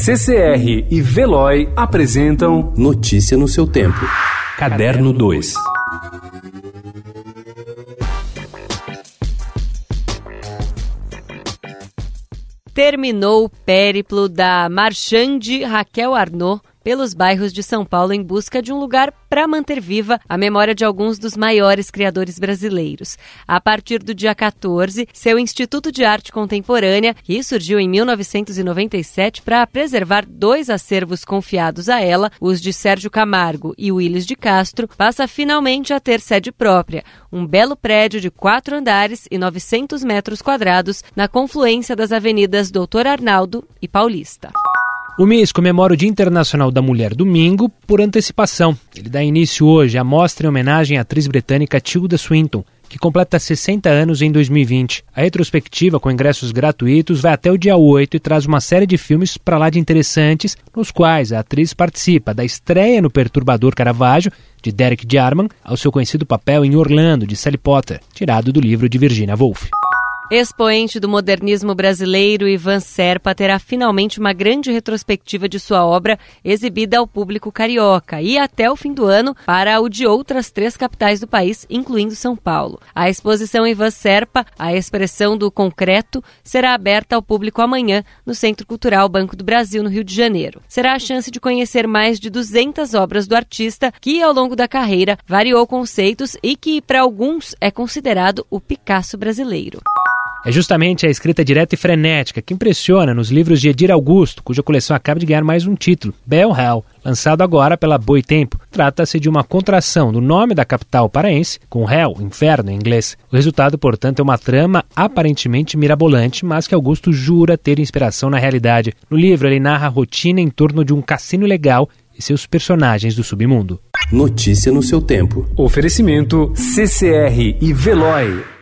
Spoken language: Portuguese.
CCR e Veloy apresentam Notícia no seu tempo. Caderno 2. Terminou o périplo da marchande Raquel Arnaud pelos bairros de São Paulo em busca de um lugar para manter viva a memória de alguns dos maiores criadores brasileiros. A partir do dia 14, seu Instituto de Arte Contemporânea, que surgiu em 1997 para preservar dois acervos confiados a ela, os de Sérgio Camargo e Willis de Castro, passa finalmente a ter sede própria, um belo prédio de quatro andares e 900 metros quadrados na confluência das avenidas Doutor Arnaldo e Paulista. O mês comemora o Dia Internacional da Mulher domingo por antecipação. Ele dá início hoje à mostra em homenagem à atriz britânica Tilda Swinton, que completa 60 anos em 2020. A retrospectiva, com ingressos gratuitos, vai até o dia 8 e traz uma série de filmes para lá de interessantes, nos quais a atriz participa da estreia no Perturbador Caravaggio, de Derek Jarman, ao seu conhecido papel em Orlando, de Sally Potter, tirado do livro de Virginia Woolf. Expoente do modernismo brasileiro, Ivan Serpa terá finalmente uma grande retrospectiva de sua obra exibida ao público carioca e até o fim do ano para o de outras três capitais do país, incluindo São Paulo. A exposição Ivan Serpa, a expressão do concreto, será aberta ao público amanhã no Centro Cultural Banco do Brasil, no Rio de Janeiro. Será a chance de conhecer mais de 200 obras do artista que, ao longo da carreira, variou conceitos e que, para alguns, é considerado o Picasso brasileiro. É justamente a escrita direta e frenética que impressiona nos livros de Edir Augusto, cuja coleção acaba de ganhar mais um título, Bell Hell, lançado agora pela Boitempo. Trata-se de uma contração do nome da capital paraense, com Hell, inferno em inglês. O resultado, portanto, é uma trama aparentemente mirabolante, mas que Augusto jura ter inspiração na realidade. No livro, ele narra a rotina em torno de um cassino legal e seus personagens do submundo. Notícia no seu tempo. Oferecimento CCR e Veloy.